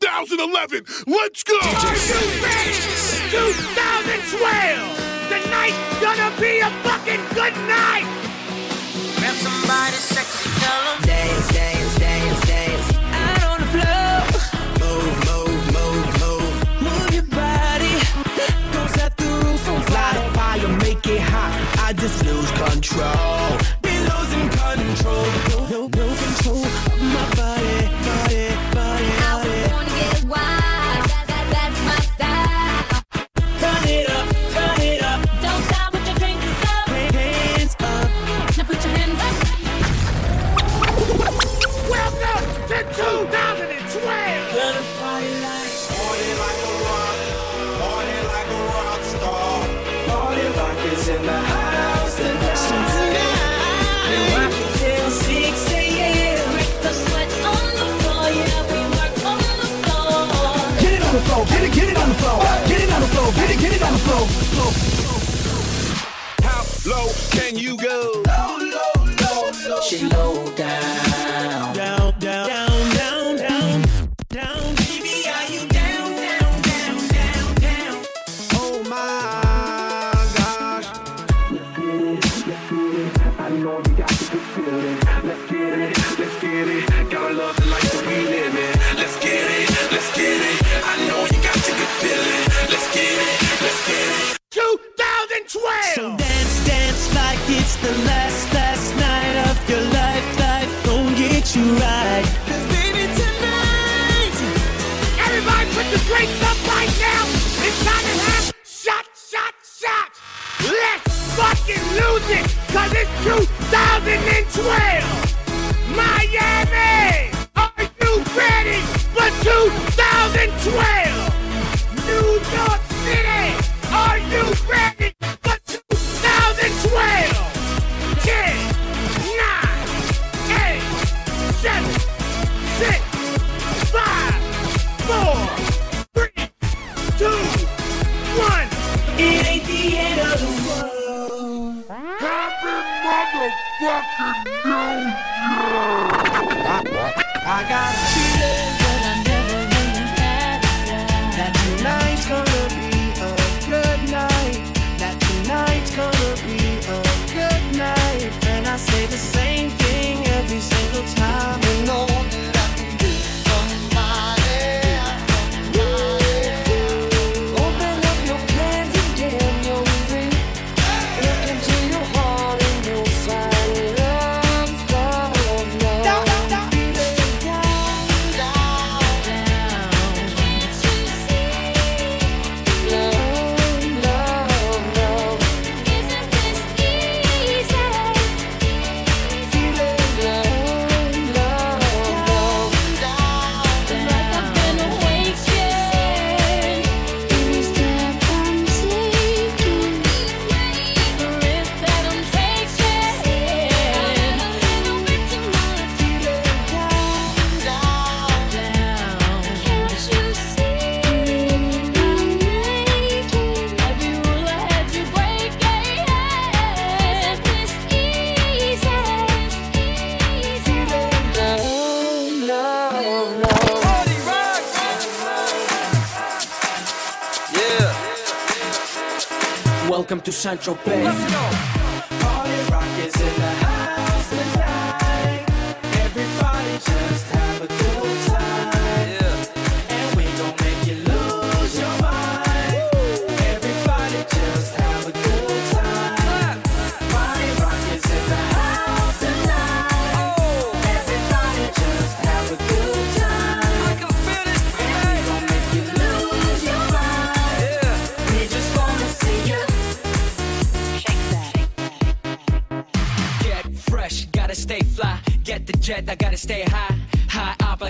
2011. Let's go! 2012! The night's gonna be a fucking good night! Grab somebody sexy, tell Dance, dance, dance, dance. Out on the floor. Move, move, move, move. Move your body. Go set the roof on. Fly the fire, make it hot. I just lose control. low can you go? Welcome to Central Bay. Let's go. Party rock is in the house.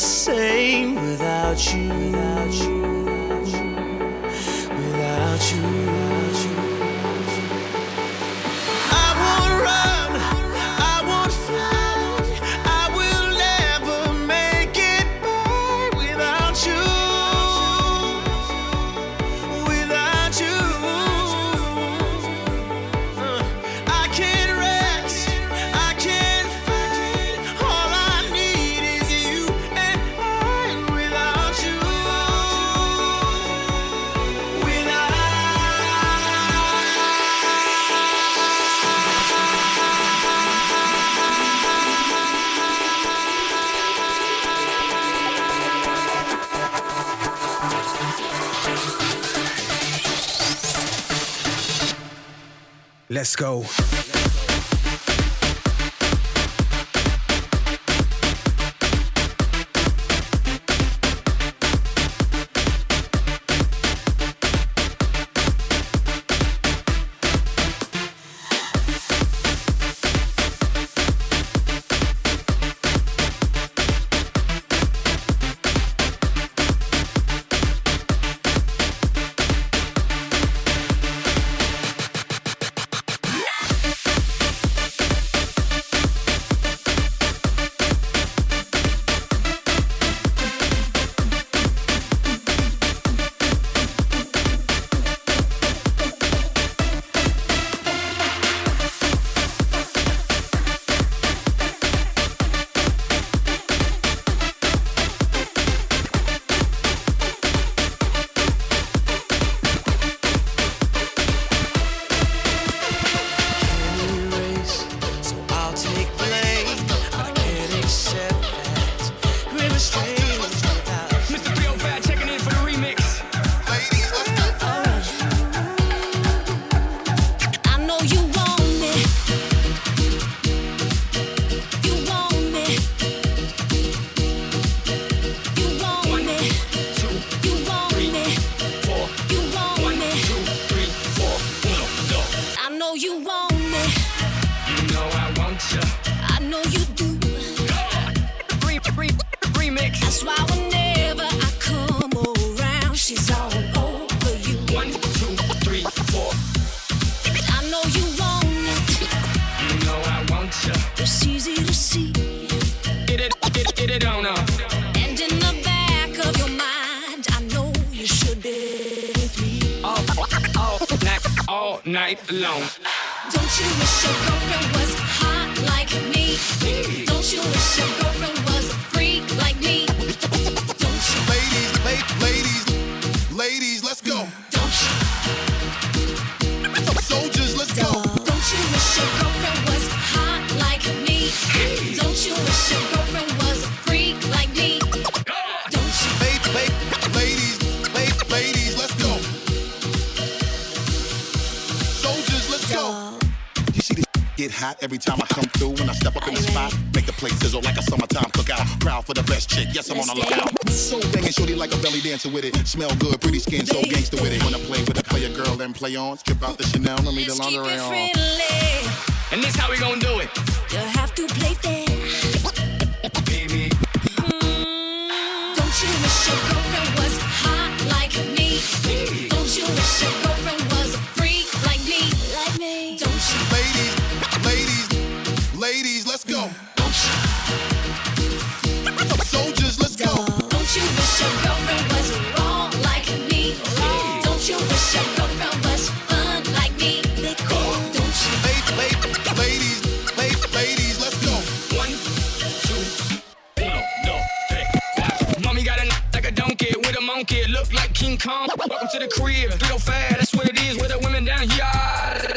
same without you. Without you. Let's go. Yes, I'm on the lookout. So banging, shorty like a belly dancer with it. Smell good, pretty skin, so gangster with it. Wanna play with a player girl, then play on. Strip out the Chanel, let me the Let's lingerie it on. friendly. And this how we gonna do it. You have to play fair. Baby, hmm. Don't you wish your girlfriend was hot like me? Don't you wish your girlfriend crib, 305, that's what it is with the women down here.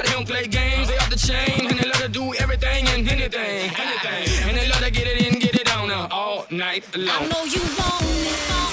They don't play games, they off the chain, and they love to do everything and anything, anything. And they love to get it in, get it on uh, all night long. I know you want I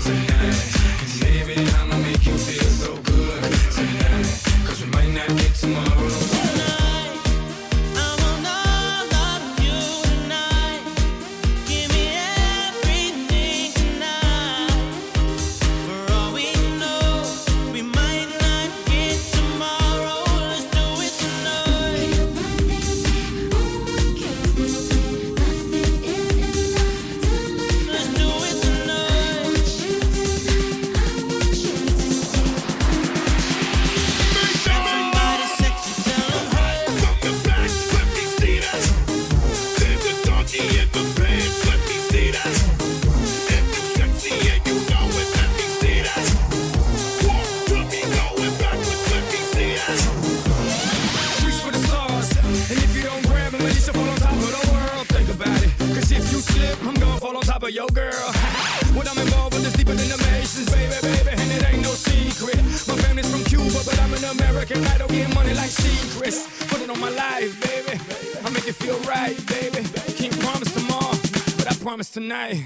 I don't money like secrets. Put it on my life, baby. I make it feel right, baby. Can't promise tomorrow, but I promise tonight.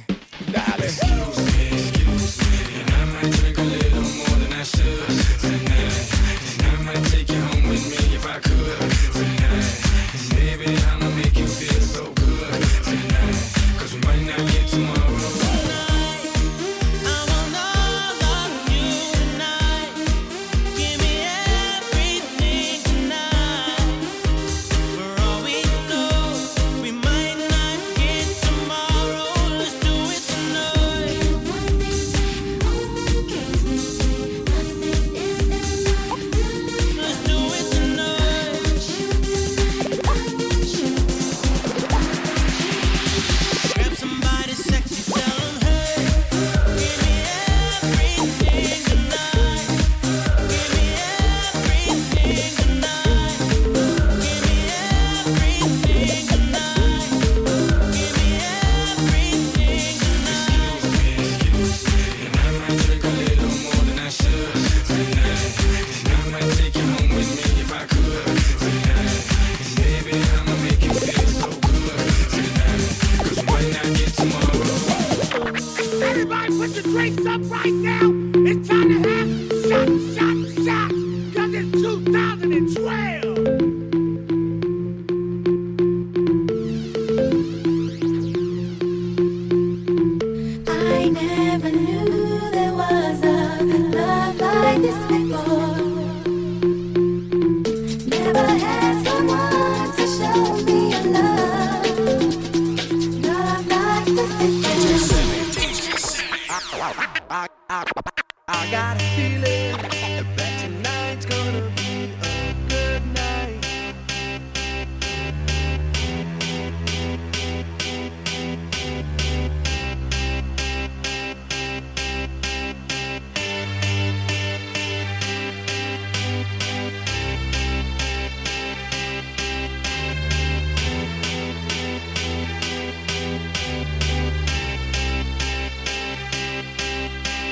Darling. Excuse me, excuse me. And I might drink a little more than I should tonight. And I might take you home with me if I could tonight.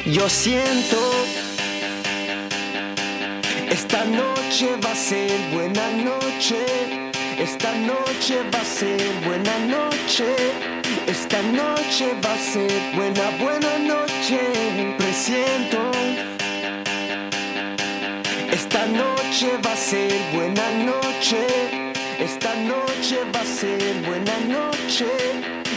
Yo siento, esta noche va a ser buena noche, esta noche va a ser buena noche, esta noche va a ser buena, buena noche, presiento. Esta noche va a ser buena noche, esta noche va a ser buena noche,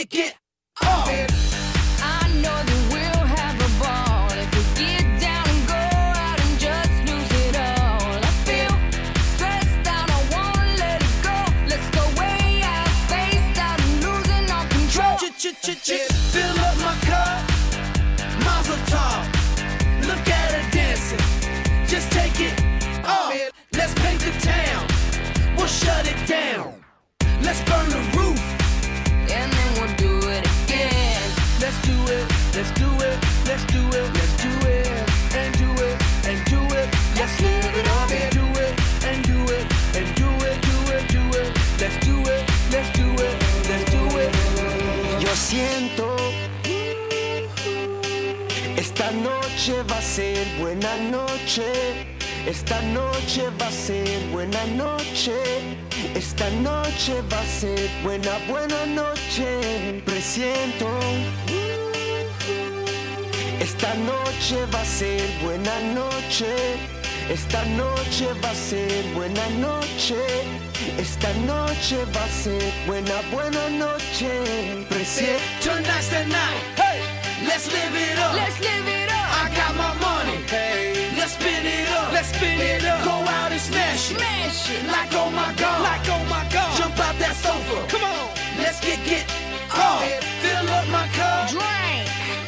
Let's get let's do it, let's do it, let's do it, and do it, and do it. Let's live it up and do it, and do it, and do it, do it, do it. Let's do it, let's do it, let's do it. Yo siento. Esta noche va a ser buena noche. Esta noche va a ser buena noche. Esta noche va a ser buena, buena noche. Presiento. Esta noche va a ser buena noche. Esta noche va a ser buena noche. Esta noche va a ser buena, buena noche. Tonight's the night. Hey, let's live it up. Let's live it up. I got my money. Hey, let's spin it up. Let's spin it up. Go out and smash it. Smash it. Like oh my god. Like oh my god. Jump out that sofa. Come on. Let's get get off. Fill up my cup. Drink.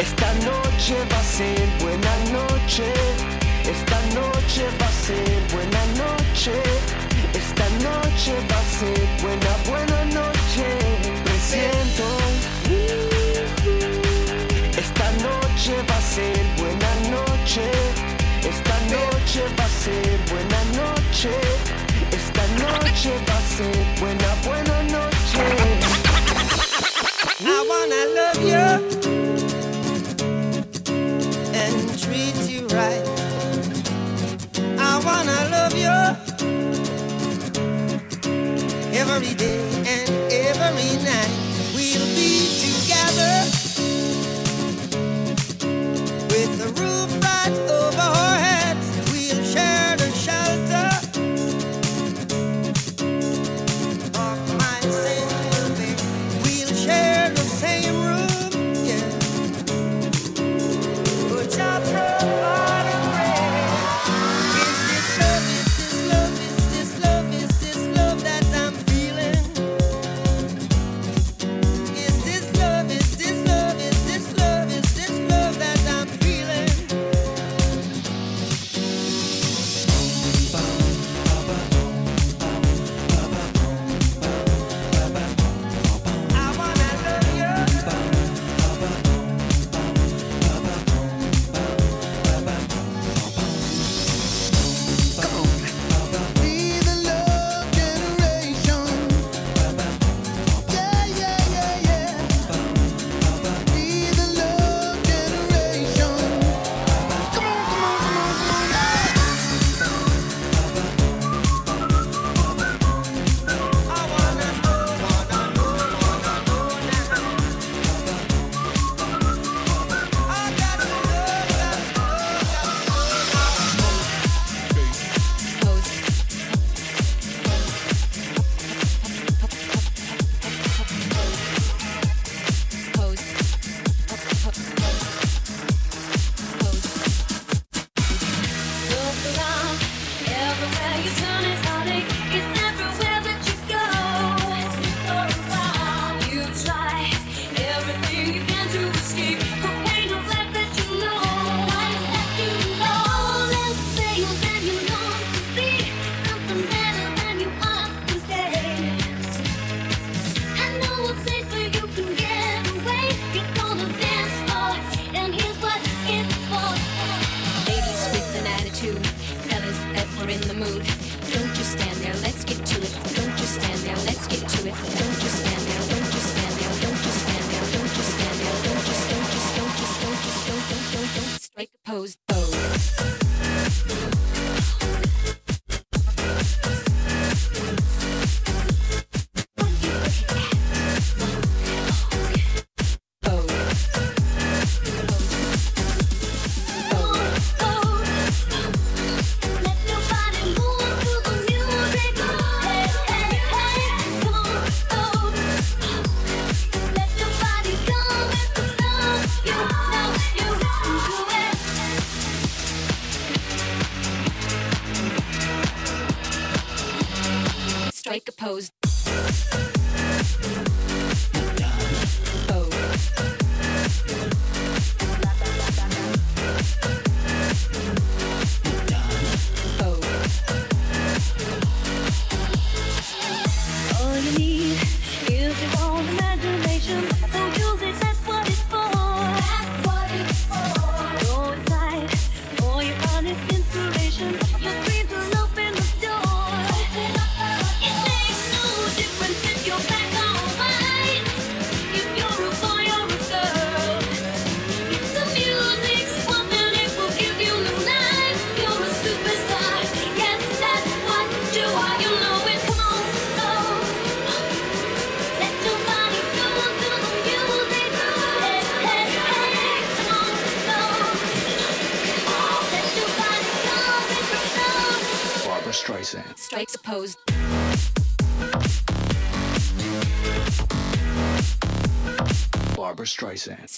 Esta noche va a ser buena noche. Esta noche va a ser buena noche. Esta noche va a ser buena, buena noche. siento Esta noche va a ser buena noche. Esta noche va a ser buena noche. Esta noche va a ser every day. and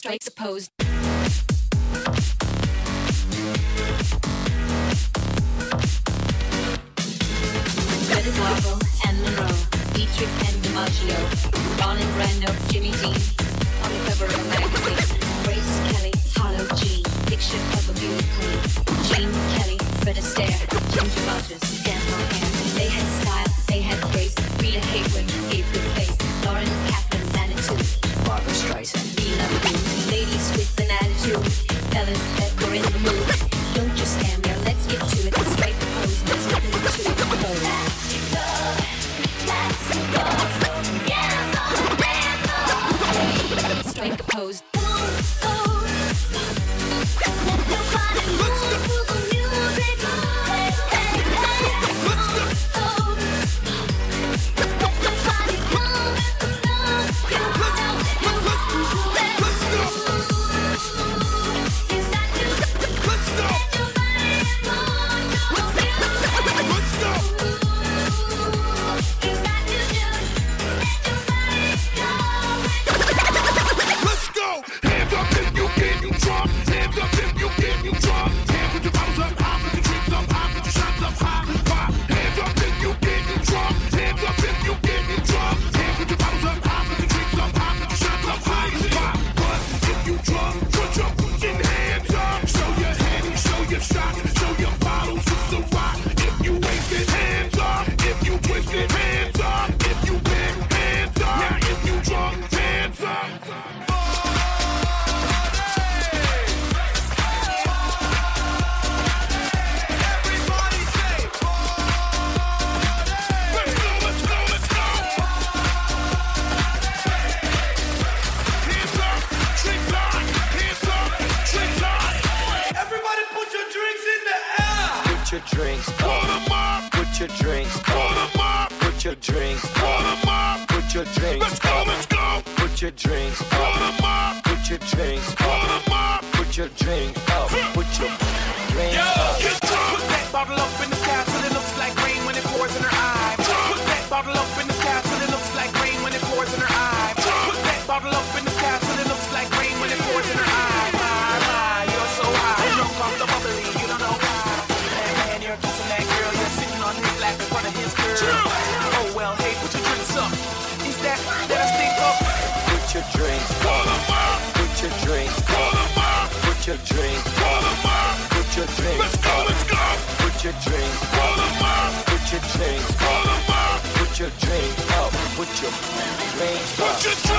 Strikes a Put your drinks up.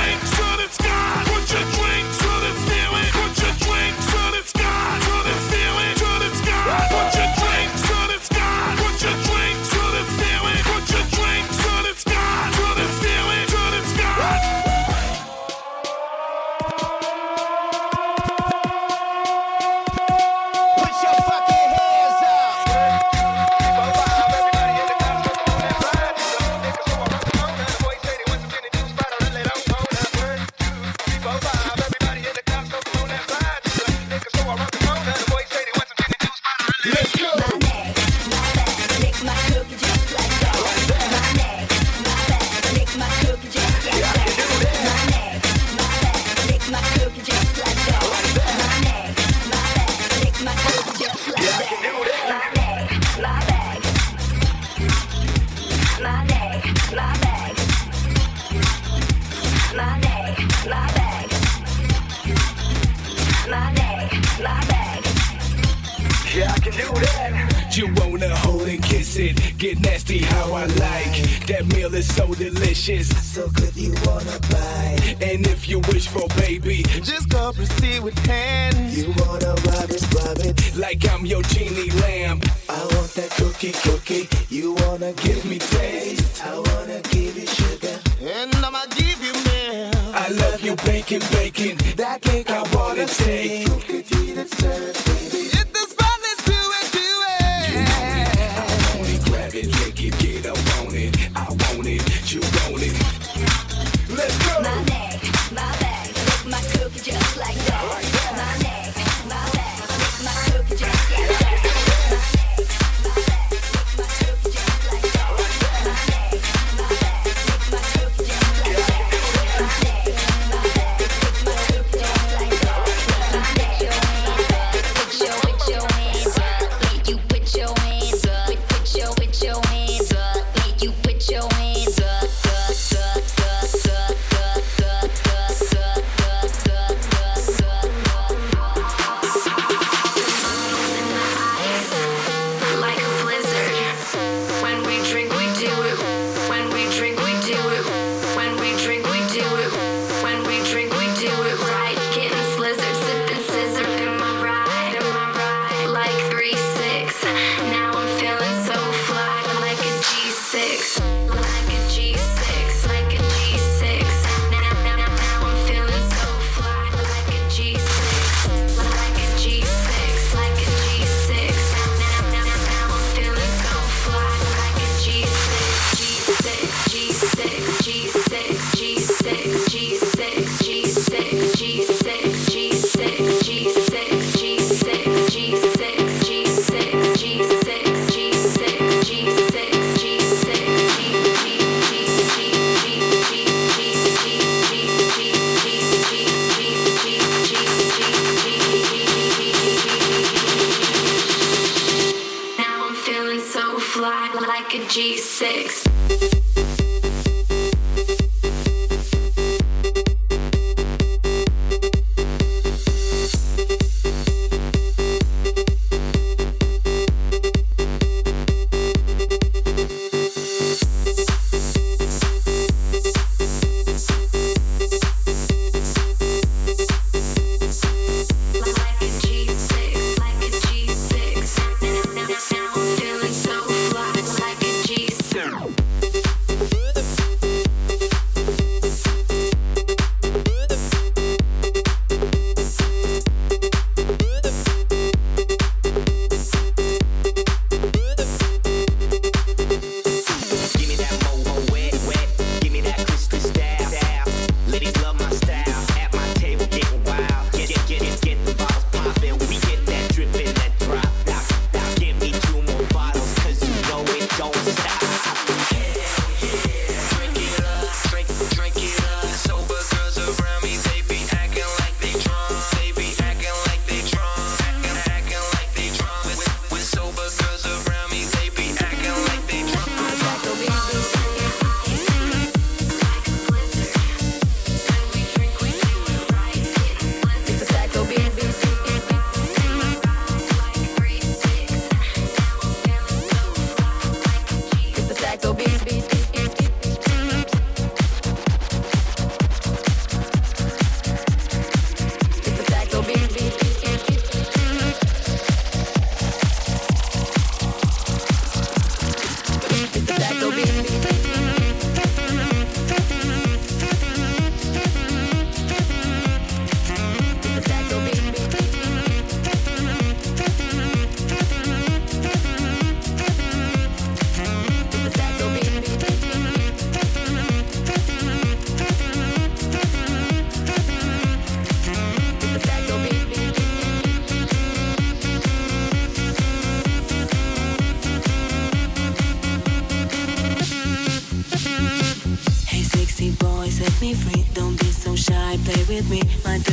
With me. My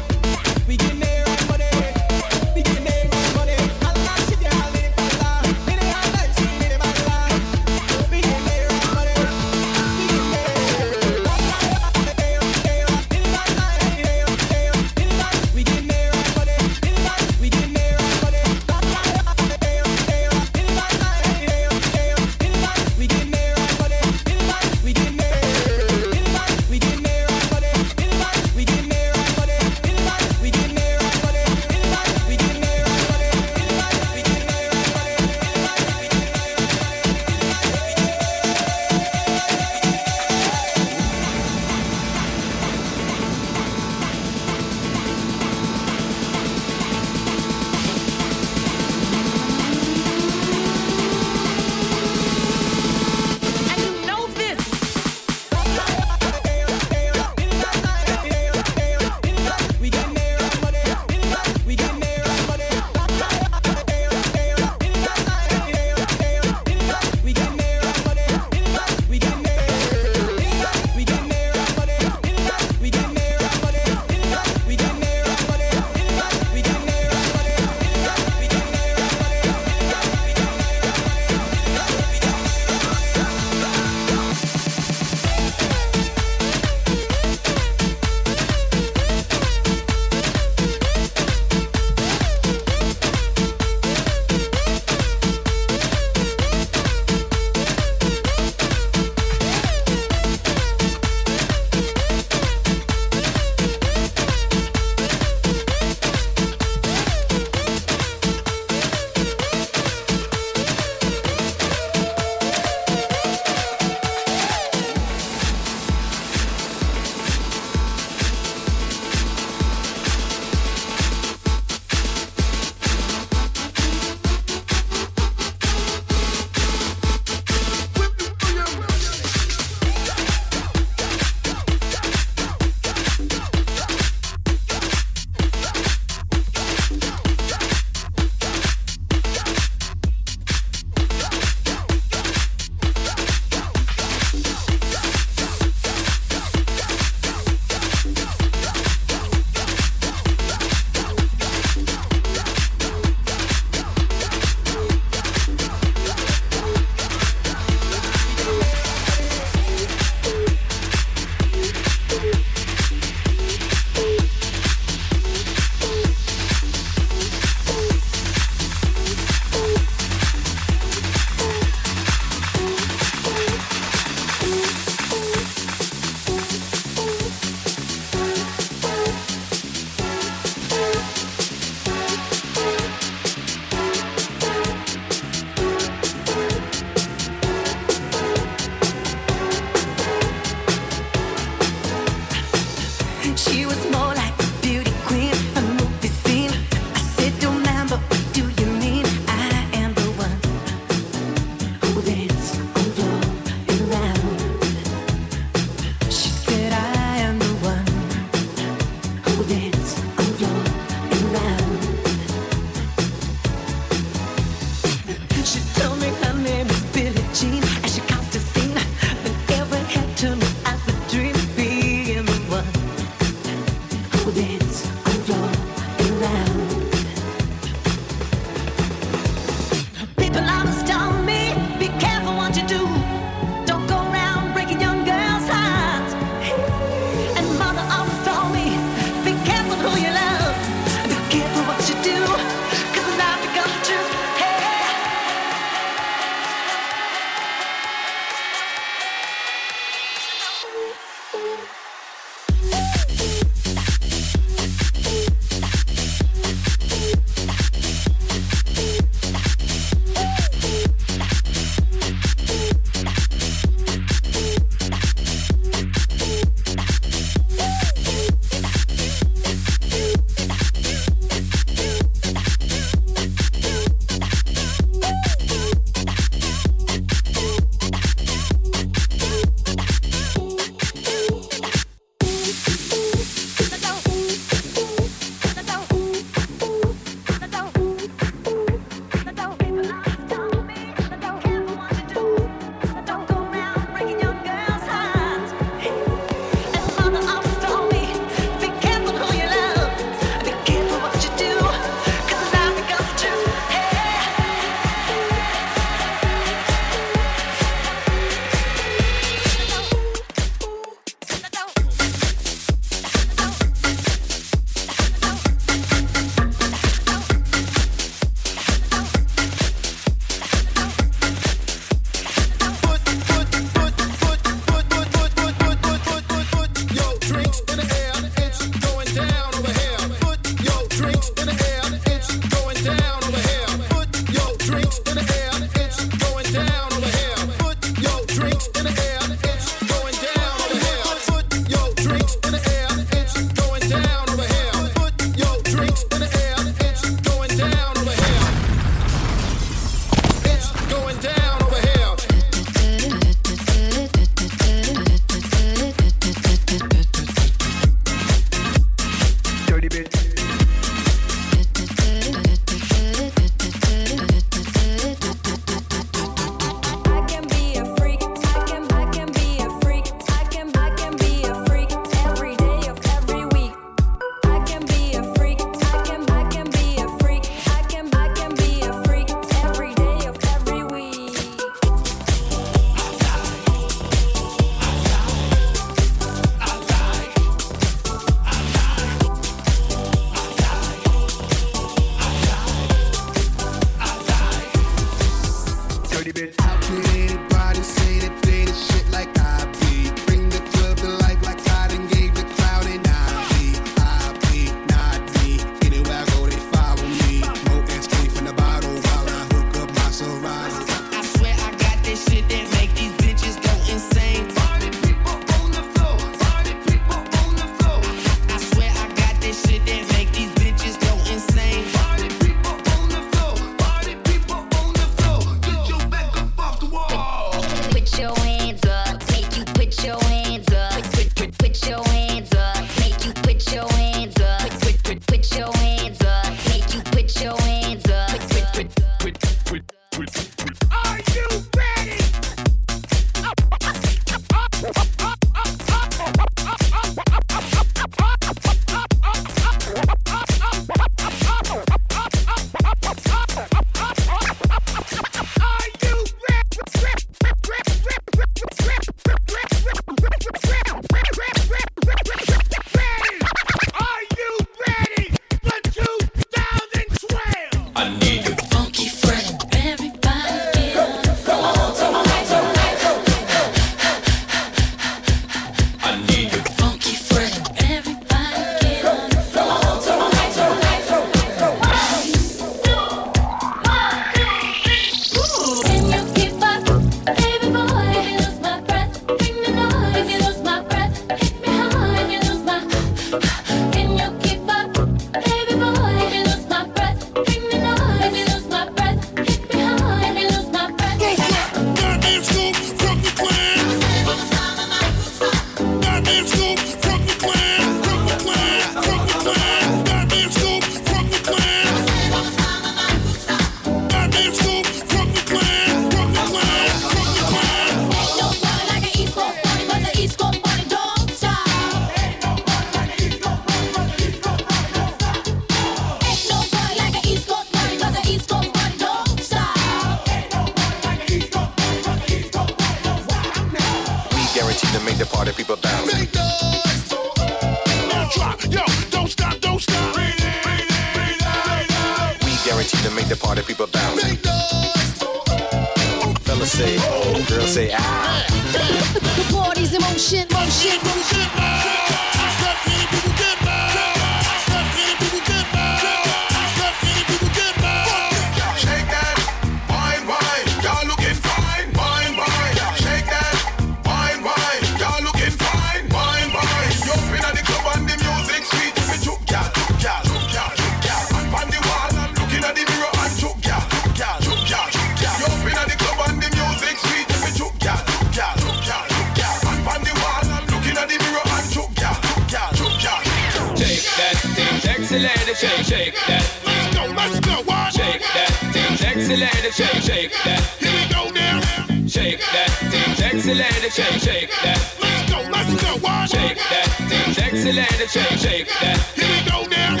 shake, shake that. Let's go, let's go, what? Shake that sexy lady, shake, shake that. Here we go now. Shake that sexy lady, shake, shake that. Let's go, let's go, what? Shake that sexy lady, shake, shake that. Here we go now.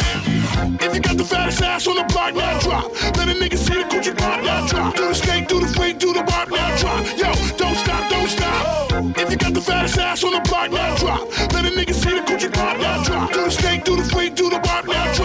If you got the fattest ass on the block, now drop. Let a nigga see the coochie pop, now drop. Do the snake, do the freak, do the bark, now drop. Yo, don't stop, don't stop. If you got the fattest ass on the block, now drop. Let a nigga see the coochie pop, now drop. Do the snake, do the freak, do the bark, now drop.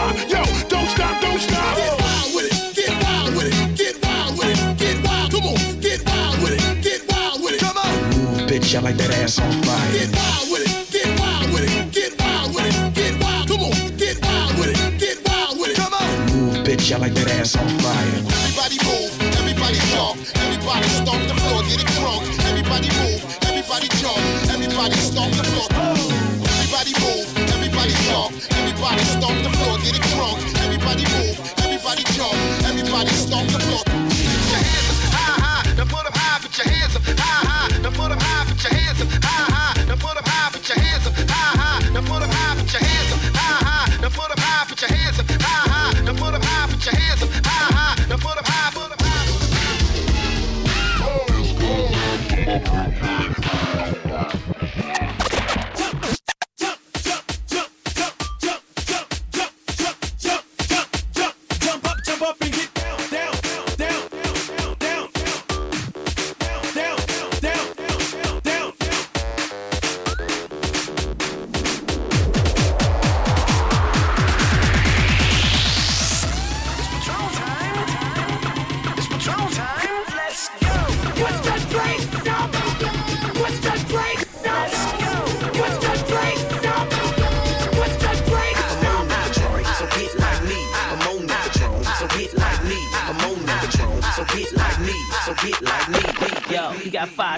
I like that ass on fire. Get wild with it, get wild with it, get wild with it, get wild. Come on, get wild with it, get wild with it. Come on. Move, bitch, I like that ass on fire. Everybody move, everybody jump, everybody stomp the floor, get it drunk. Everybody move, everybody jump, everybody stomp the floor. Everybody move, everybody jump, everybody stomp the floor, get it drunk. Everybody move, everybody jump, everybody stomp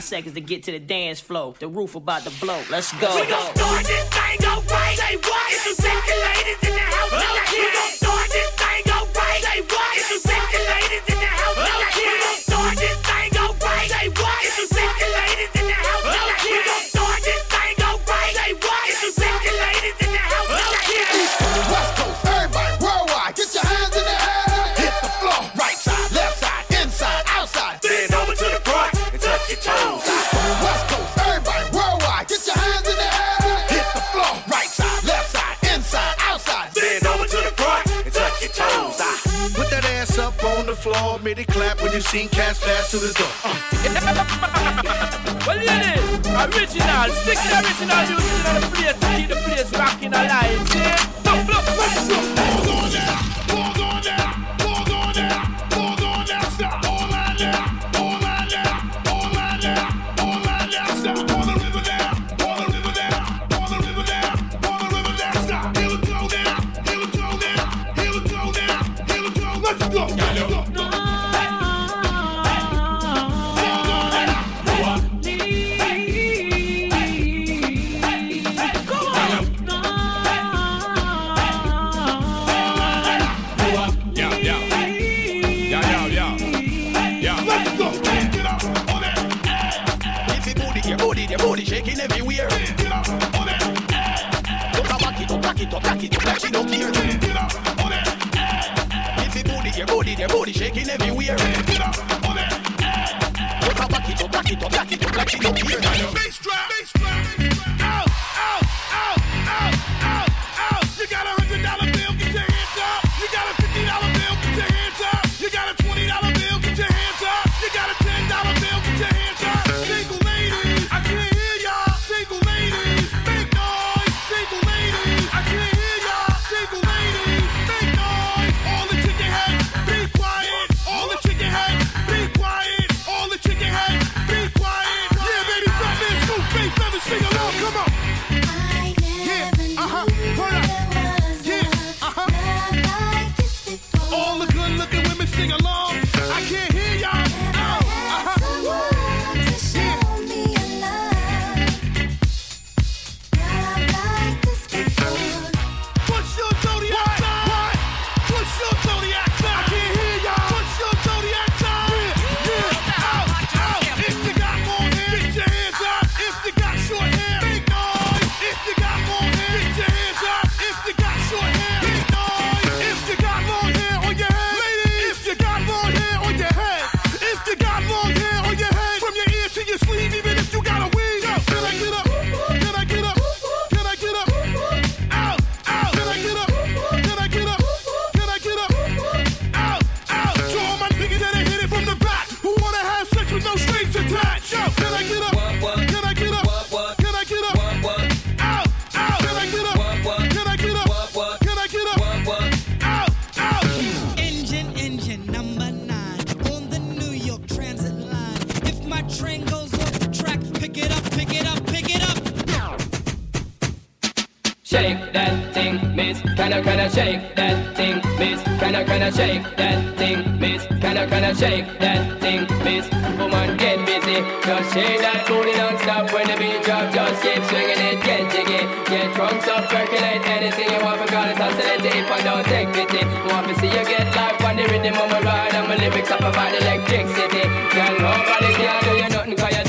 seconds to get to the dance floor. The roof about to blow. Let's go. We gon' start this thing alright. Say what? If you sexy ladies in the house tonight, it clap when you seen cats pass to the door. Well, original, stick the original music in the place to keep the place rocking alive. See? Look, look, go. Back it like she don't care. Get up on that. If your booty, your booty, your booty shaking everywhere. Get up on. Don't back it up, back it up, back it up like she don't care. Can I, can I shake that thing, miss? Can I, can I shake that thing, miss? Can I, can I shake that thing, miss? Woman, get busy. Just shake that booty non-stop when the beat drop. Just keep swinging it, get jiggy. Get drunk, so percolate anything you want. Because it's hostility if I don't take pity. Want to see you get life on the rhythm of my ride. And my lyrics up about electricity. Girl, nobody can do you nothing 'cause you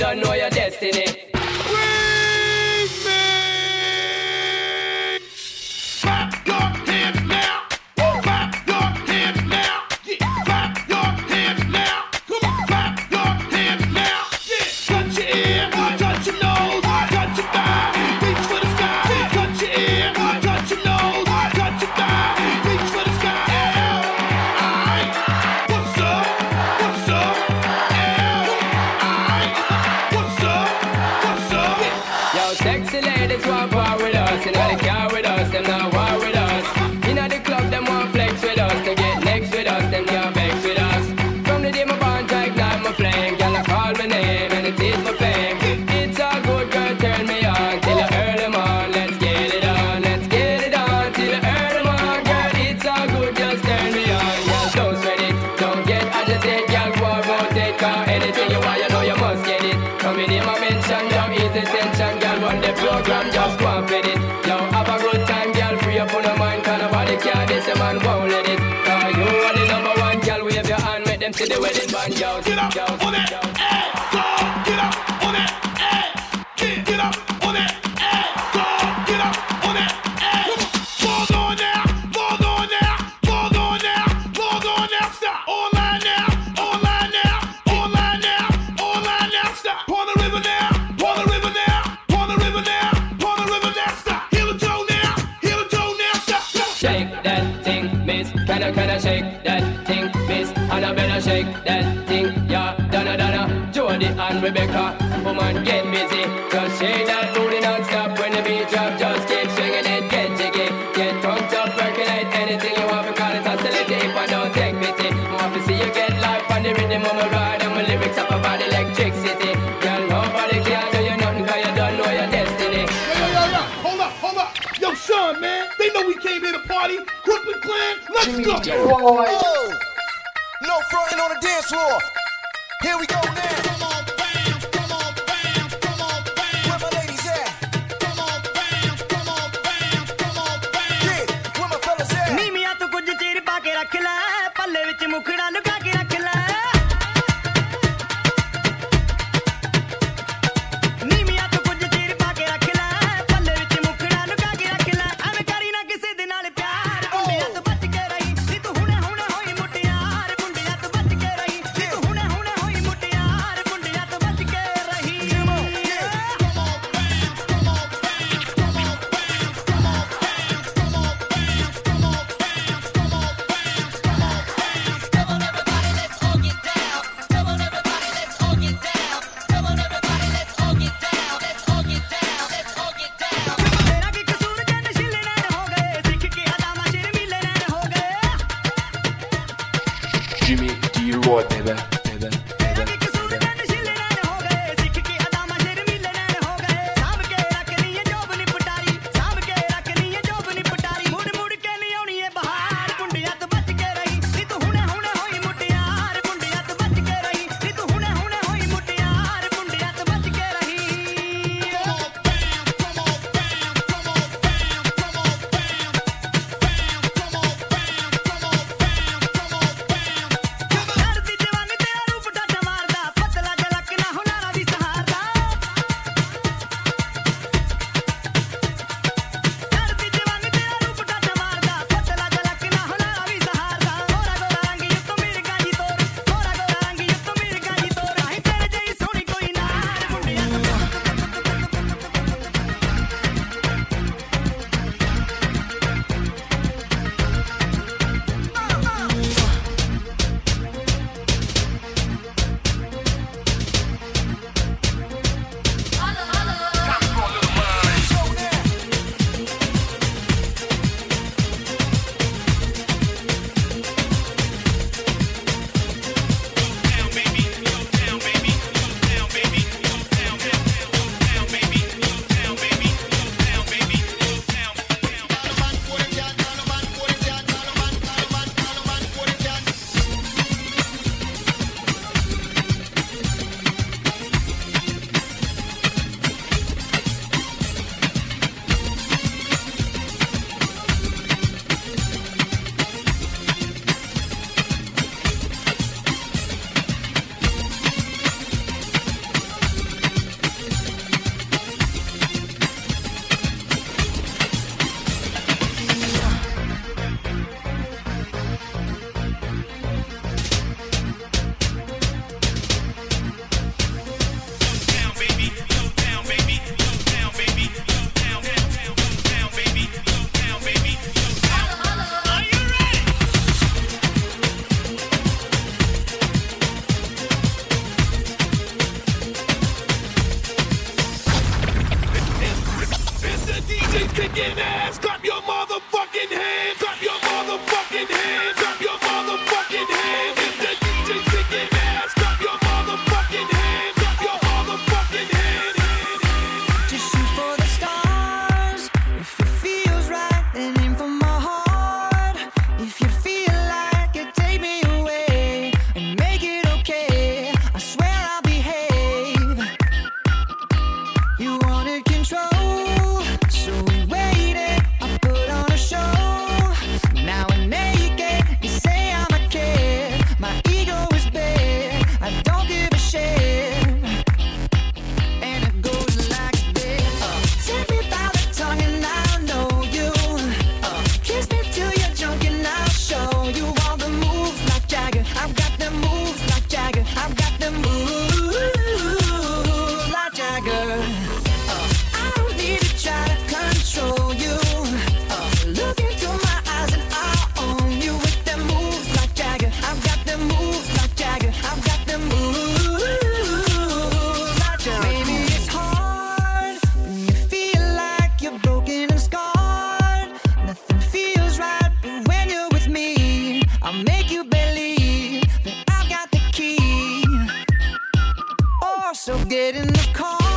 that. you roy, baby. So get in the car.